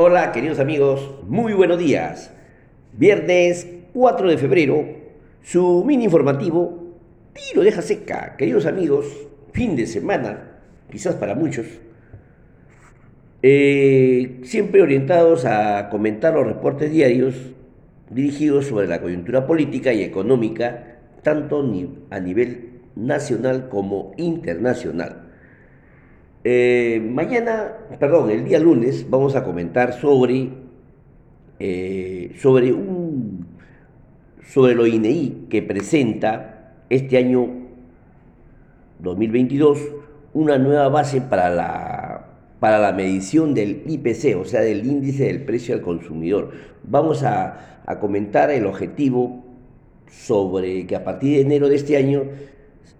Hola queridos amigos, muy buenos días. Viernes 4 de febrero, su mini informativo tiro deja seca. Queridos amigos, fin de semana, quizás para muchos, eh, siempre orientados a comentar los reportes diarios dirigidos sobre la coyuntura política y económica, tanto a nivel nacional como internacional. Eh, mañana, perdón, el día lunes vamos a comentar sobre, eh, sobre, un, sobre lo INEI que presenta este año 2022 una nueva base para la, para la medición del IPC, o sea, del índice del precio al consumidor. Vamos a, a comentar el objetivo sobre que a partir de enero de este año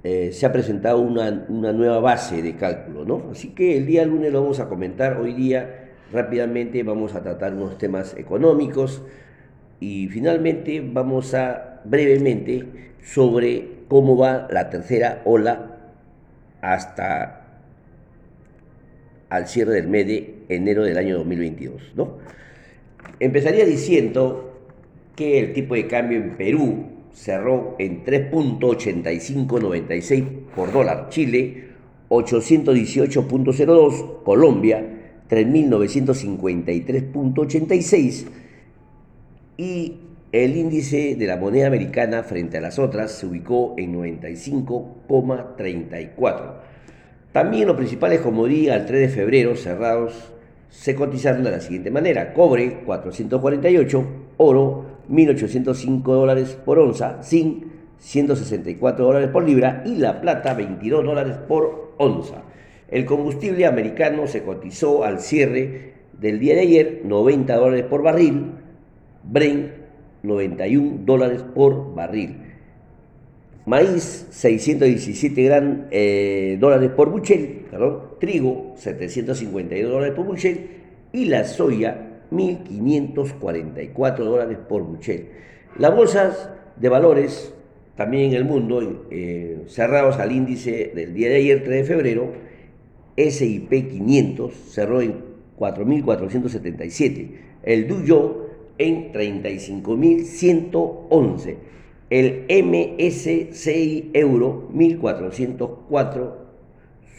eh, se ha presentado una, nueva base de cálculo, ¿no? Así que el día lunes lo vamos a comentar. Hoy día rápidamente vamos a tratar unos temas económicos y finalmente vamos a brevemente sobre cómo va la tercera ola hasta al cierre del mes de enero del año 2022, ¿no? Empezaría diciendo que el tipo de cambio en Perú cerró en 3.8596 por dólar. Chile, 818.02. Colombia, 3.953.86. Y el índice de la moneda americana frente a las otras se ubicó en 95,34. También los principales commodities al 3 de febrero cerrados se cotizaron de la siguiente manera. Cobre 448, oro 1.805 dólares por onza, zinc 164 dólares por libra y la plata 22 dólares por onza. El combustible americano se cotizó al cierre del día de ayer 90 dólares por barril, Brent 91 dólares por barril. Maíz 617 gran, eh, dólares por buchel, trigo 752 dólares por buchel y la soya 1.544 dólares por buchel. Las bolsas de valores, también en el mundo, eh, cerrados al índice del día de ayer, 3 de febrero, SIP 500 cerró en 4.477, el Dow en 35.111, el MSCI Euro 1.404,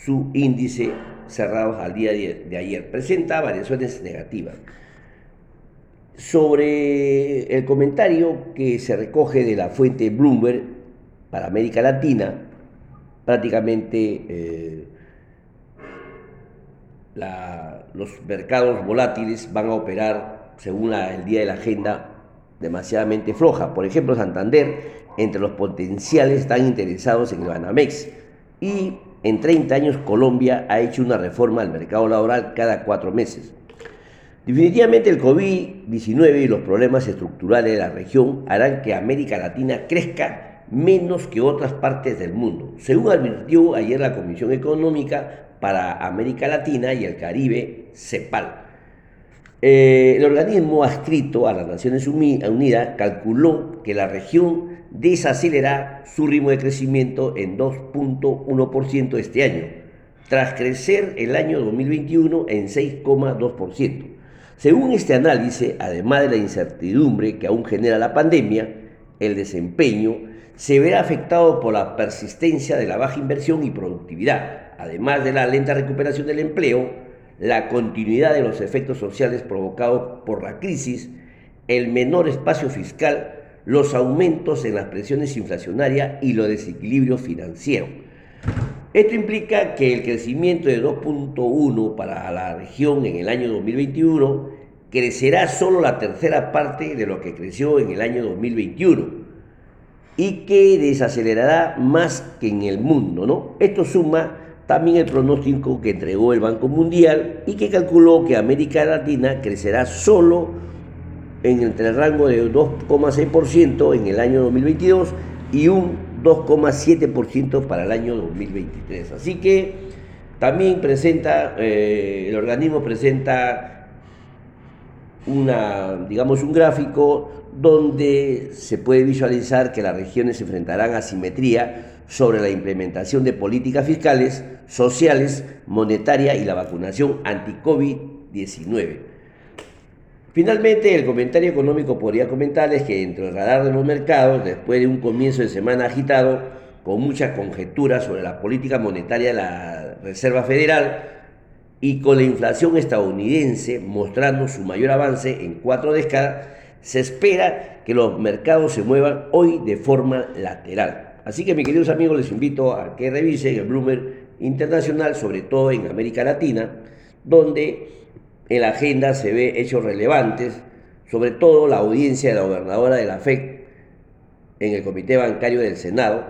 su índice cerrados al día de ayer. Presenta variaciones negativas sobre el comentario que se recoge de la fuente Bloomberg para América Latina, prácticamente eh, los mercados volátiles van a operar según el día de la agenda demasiadamente floja. Por ejemplo, Santander, entre los potenciales están interesados en el Banamex y en 30 años Colombia ha hecho una reforma al mercado laboral cada cuatro meses. Definitivamente el COVID-19 y los problemas estructurales de la región harán que América Latina crezca menos que otras partes del mundo, según advirtió ayer la Comisión Económica para América Latina y el Caribe, CEPAL. Eh, el organismo adscrito a las Naciones Unidas calculó que la región desacelerará su ritmo de crecimiento en 2.1% este año, tras crecer el año 2021 en 6,2%. Según este análisis, además de la incertidumbre que aún genera la pandemia, el desempeño se verá afectado por la persistencia de la baja inversión y productividad, además de la lenta recuperación del empleo, la continuidad de los efectos sociales provocados por la crisis, el menor espacio fiscal, los aumentos en las presiones inflacionarias y los desequilibrios financieros. Esto implica que el crecimiento de 2.1 para la región en el año 2021 crecerá solo la tercera parte de lo que creció en el año 2021 y que desacelerará más que en el mundo. ¿no? Esto suma también el pronóstico que entregó el Banco Mundial y que calculó que América Latina crecerá solo en entre el rango de 2,6% en el año 2022 y un 2,7% para el año 2023. Así que también presenta, eh, el organismo presenta una, digamos, un gráfico donde se puede visualizar que las regiones se enfrentarán a simetría sobre la implementación de políticas fiscales, sociales, monetaria y la vacunación anti-COVID-19. Finalmente, el comentario económico podría comentarles que entre el radar de los mercados, después de un comienzo de semana agitado, con mucha conjetura sobre la política monetaria de la Reserva Federal y con la inflación estadounidense mostrando su mayor avance en cuatro décadas, se espera que los mercados se muevan hoy de forma lateral. Así que, mis queridos amigos, les invito a que revisen el Bloomberg Internacional, sobre todo en América Latina, donde en la agenda se ve hechos relevantes, sobre todo la audiencia de la gobernadora de la FED en el Comité Bancario del Senado,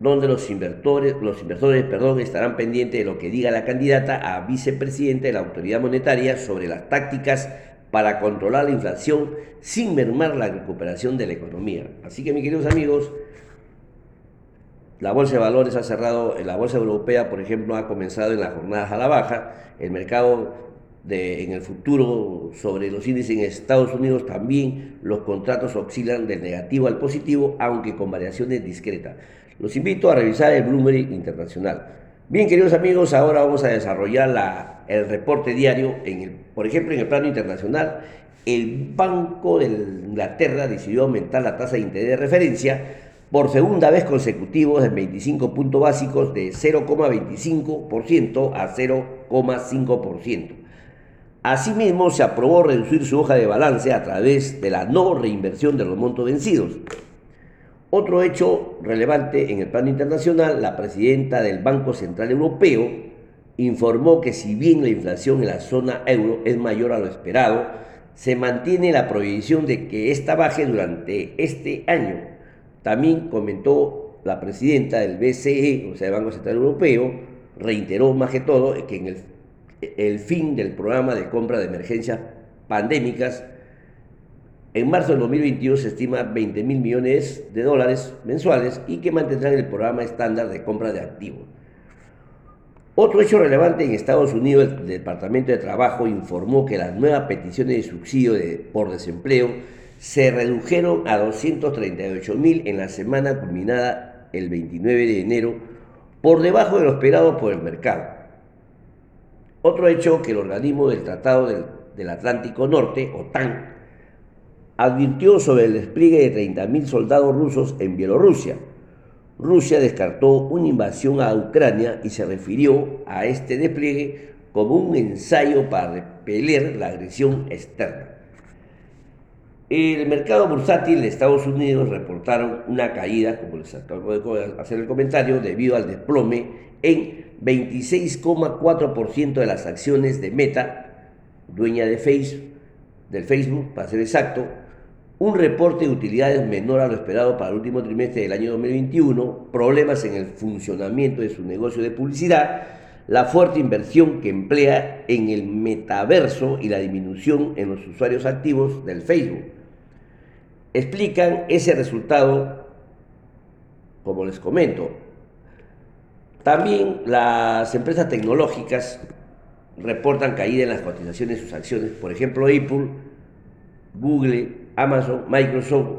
donde los inversores, los inversores perdón, estarán pendientes de lo que diga la candidata a vicepresidente de la Autoridad Monetaria sobre las tácticas para controlar la inflación sin mermar la recuperación de la economía. Así que mis queridos amigos, la bolsa de valores ha cerrado, la bolsa europea, por ejemplo, ha comenzado en las jornadas a la baja, el mercado en el futuro sobre los índices en Estados Unidos también los contratos oscilan del negativo al positivo, aunque con variaciones discretas. Los invito a revisar el Bloomberg Internacional. Bien, queridos amigos, ahora vamos a desarrollar la, el reporte diario, en el, por ejemplo, en el plano internacional. El Banco de Inglaterra decidió aumentar la tasa de interés de referencia por segunda vez consecutiva en 25 puntos básicos de 0,25% a 0,5%. Asimismo, se aprobó reducir su hoja de balance a través de la no reinversión de los montos vencidos. Otro hecho relevante en el plano internacional, la presidenta del Banco Central Europeo informó que si bien la inflación en la zona euro es mayor a lo esperado, se mantiene la prohibición de que ésta baje durante este año. También comentó la presidenta del BCE, o sea, el Banco Central Europeo, reiteró más que todo que en el el fin del programa de compra de emergencias pandémicas. En marzo del 2022 se estima 20 mil millones de dólares mensuales y que mantendrán el programa estándar de compra de activos. Otro hecho relevante en Estados Unidos, el Departamento de Trabajo informó que las nuevas peticiones de subsidio por desempleo se redujeron a 238 mil en la semana culminada el 29 de enero, por debajo de lo esperado por el mercado. Otro hecho que el organismo del Tratado del, Atlántico Norte, OTAN, advirtió sobre el despliegue de 30.000 soldados rusos en Bielorrusia. Rusia descartó una invasión a Ucrania y se refirió a este despliegue como un ensayo para repeler la agresión externa. El mercado bursátil de Estados Unidos reportaron una caída, como les acabo de hacer el comentario, debido al desplome en 26,4% de las acciones de Meta, dueña de Facebook, para ser exacto, un reporte de utilidades menor a lo esperado para el último trimestre del año 2021, problemas en el funcionamiento de su negocio de publicidad, la fuerte inversión que emplea en el metaverso y la disminución en los usuarios activos del Facebook explican ese resultado, como les comento. También las empresas tecnológicas reportan caída en las cotizaciones de sus acciones, por ejemplo Apple, Google, Amazon, Microsoft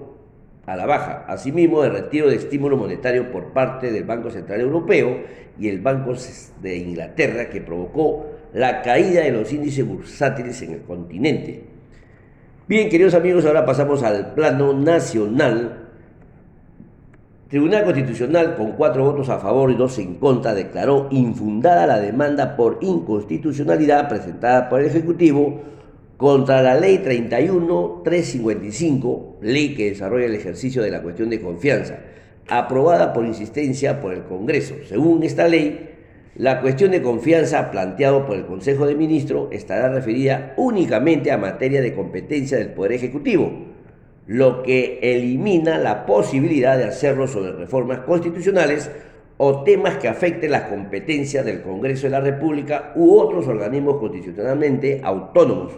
a la baja. Asimismo, el retiro de estímulo monetario por parte del Banco Central Europeo y el Banco de Inglaterra que provocó la caída de los índices bursátiles en el continente. Bien, queridos amigos, ahora pasamos al plano nacional. Tribunal Constitucional, con cuatro votos a favor y dos en contra, declaró infundada la demanda por inconstitucionalidad presentada por el Ejecutivo contra la Ley 31.355, ley que desarrolla el ejercicio de la cuestión de confianza, aprobada por insistencia por el Congreso. Según esta ley, la cuestión de confianza planteado por el Consejo de Ministros estará referida únicamente a materia de competencia del Poder Ejecutivo, lo que elimina la posibilidad de hacerlo sobre reformas constitucionales o temas que afecten las competencias del Congreso de la República u otros organismos constitucionalmente autónomos.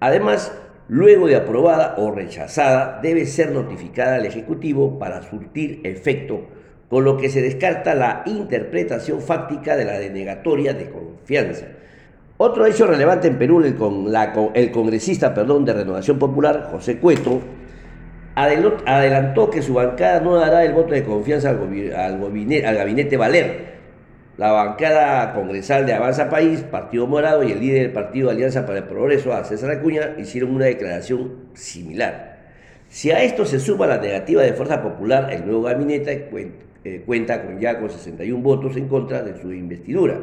Además, luego de aprobada o rechazada, debe ser notificada al Ejecutivo para surtir efecto con lo que se descarta la interpretación fáctica de la denegatoria de confianza. Otro hecho relevante en Perú, el, con el congresista perdón, de Renovación Popular, José Cueto, adelantó que su bancada no dará el voto de confianza al, gabinete Valer, la bancada congresal de Avanza País, Partido Morado y el líder del Partido Alianza para el Progreso, César Acuña, hicieron una declaración similar. Si a esto se suma la negativa de Fuerza Popular, el nuevo gabinete eh, cuenta con ya con 61 votos en contra de su investidura.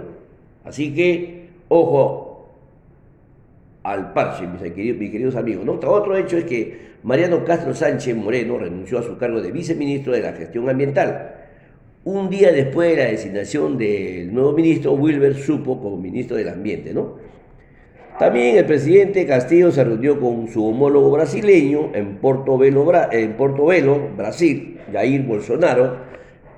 Así que, ojo al parche, mis queridos, amigos. Otro hecho es que Mariano Castro Sánchez Moreno renunció a su cargo de viceministro de la gestión ambiental un día después de la designación del nuevo ministro, Wilber supo como ministro del Ambiente. También el presidente Castillo se reunió con su homólogo brasileño en Porto Velo, en Porto Velo Brasil, Jair Bolsonaro,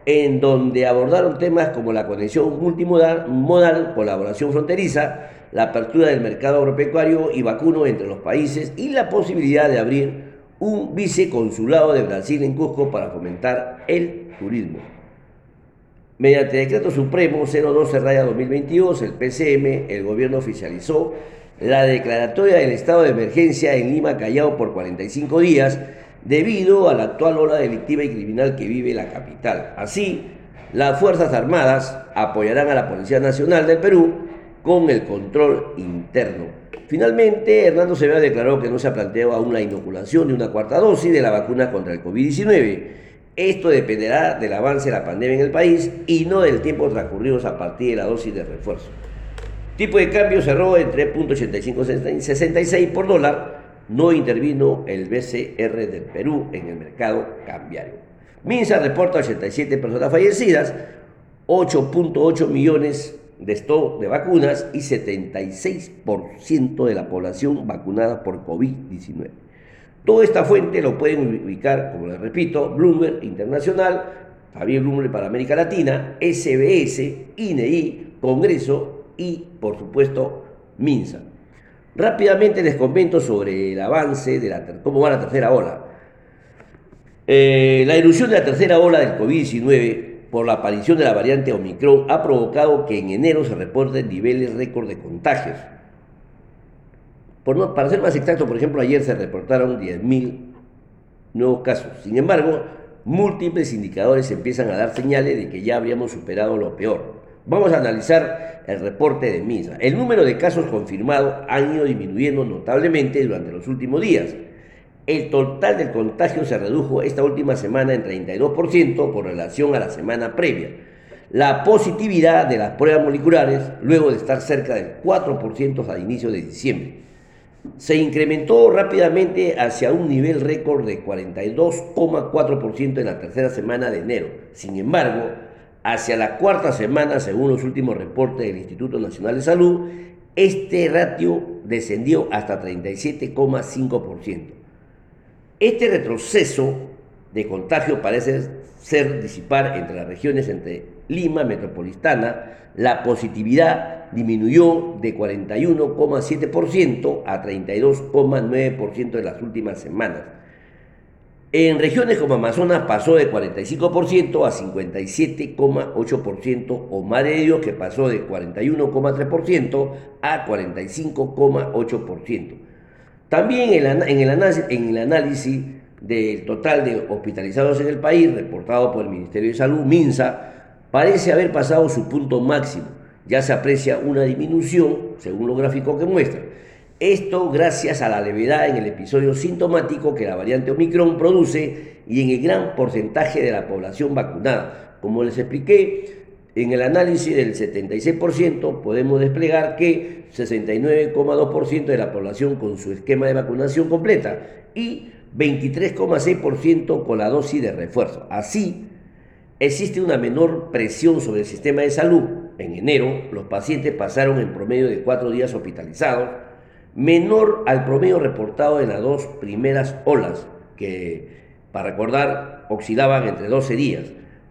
en donde abordaron temas como la conexión multimodal, colaboración fronteriza, la apertura del mercado agropecuario y vacuno entre los países y la posibilidad de abrir un viceconsulado de Brasil en Cusco para fomentar el turismo. Mediante decreto supremo 012-2022, el PCM, el gobierno oficializó la declaratoria del estado de emergencia en Lima, Callao por 45 días debido a la actual ola delictiva y criminal que vive la capital. Así, las Fuerzas Armadas apoyarán a la Policía Nacional del Perú con el control interno. Finalmente, Hernando Sevilla declaró que no se ha planteado aún la inoculación de una cuarta dosis de la vacuna contra el COVID-19 esto dependerá del avance de la pandemia en el país y no del tiempo transcurrido a partir de la dosis de refuerzo. Tipo de cambio cerró en 3.8566 por dólar. No intervino el BCR del Perú en el mercado cambiario. Minsa reporta 87 personas fallecidas, 8.8 millones de stock de vacunas y 76% de la población vacunada por COVID-19. Toda esta fuente lo pueden ubicar, como les repito, Bloomberg Internacional, Javier Bloomberg para América Latina, SBS, INEI, Congreso y, por supuesto, MINSA. Rápidamente les comento sobre el avance de la cómo va la tercera ola. Eh, la erupción de la tercera ola del COVID-19 por la aparición de la variante Omicron ha provocado que en enero se reporten niveles récord de contagios para ser más exacto, por ejemplo, ayer se reportaron 10.000 nuevos casos. Sin embargo, múltiples indicadores empiezan a dar señales de que ya habríamos superado lo peor. Vamos a analizar el reporte de MISA. El número de casos confirmados han ido disminuyendo notablemente durante los últimos días. El total del contagio se redujo esta última semana en 32% con relación a la semana previa. La positividad de las pruebas moleculares, luego de estar cerca del 4% al inicio de diciembre se incrementó rápidamente hacia un nivel récord de 42,4% en la tercera semana de enero. Sin embargo, hacia la cuarta semana, según los últimos reportes del Instituto Nacional de Salud, este ratio descendió hasta 37,5%. Este retroceso de contagio parece ser disipar entre las regiones entre Lima metropolitana, la positividad disminuyó de 41,7% a 32,9% en las últimas semanas. En regiones como Amazonas pasó de 45% a 57,8% o Madre de Dios que pasó de 41,3% a 45,8%. También en el, en el análisis del total de hospitalizados en el país, reportado por el Ministerio de Salud, MINSA, parece haber pasado su punto máximo. Ya se aprecia una disminución, según los gráficos que muestran. Esto gracias a la levedad en el episodio sintomático que la variante Omicron produce y en el gran porcentaje de la población vacunada. Como les expliqué, en el análisis del 76% podemos desplegar que 69,2% de la población con su esquema de vacunación completa y 23,6% con la dosis de refuerzo. Así, existe una menor presión sobre el sistema de salud. En enero, los pacientes pasaron en promedio de cuatro días hospitalizados, menor al promedio reportado en las dos primeras olas, que, para recordar, oscilaban entre 12 días.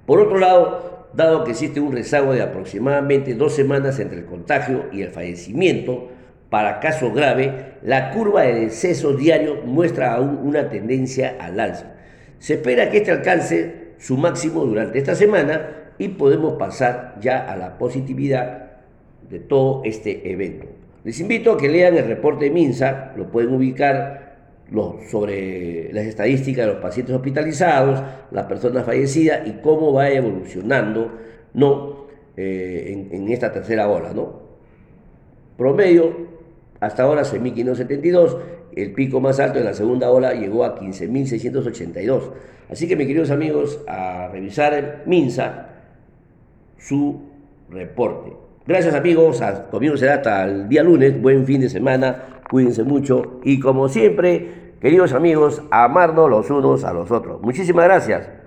Por otro lado, dado que existe un rezago de aproximadamente dos semanas entre el contagio y el fallecimiento, para caso grave, la curva de decesos diarios muestra aún una tendencia al alza. Se espera que este alcance su máximo durante esta semana y podemos pasar ya a la positividad de todo este evento. Les invito a que lean el reporte de MINSA, lo pueden ubicar sobre las estadísticas de los pacientes hospitalizados, las personas fallecidas y cómo va evolucionando ¿no? eh, en, esta tercera ola, ¿no? Promedio, hasta ahora 6.572, el pico más alto en la segunda ola llegó a 15.682. Así que, mis queridos amigos, a revisar MINSA su reporte. Gracias amigos, conmigo será hasta el día lunes, buen fin de semana, cuídense mucho y como siempre, queridos amigos, amarnos los unos a los otros. Muchísimas gracias.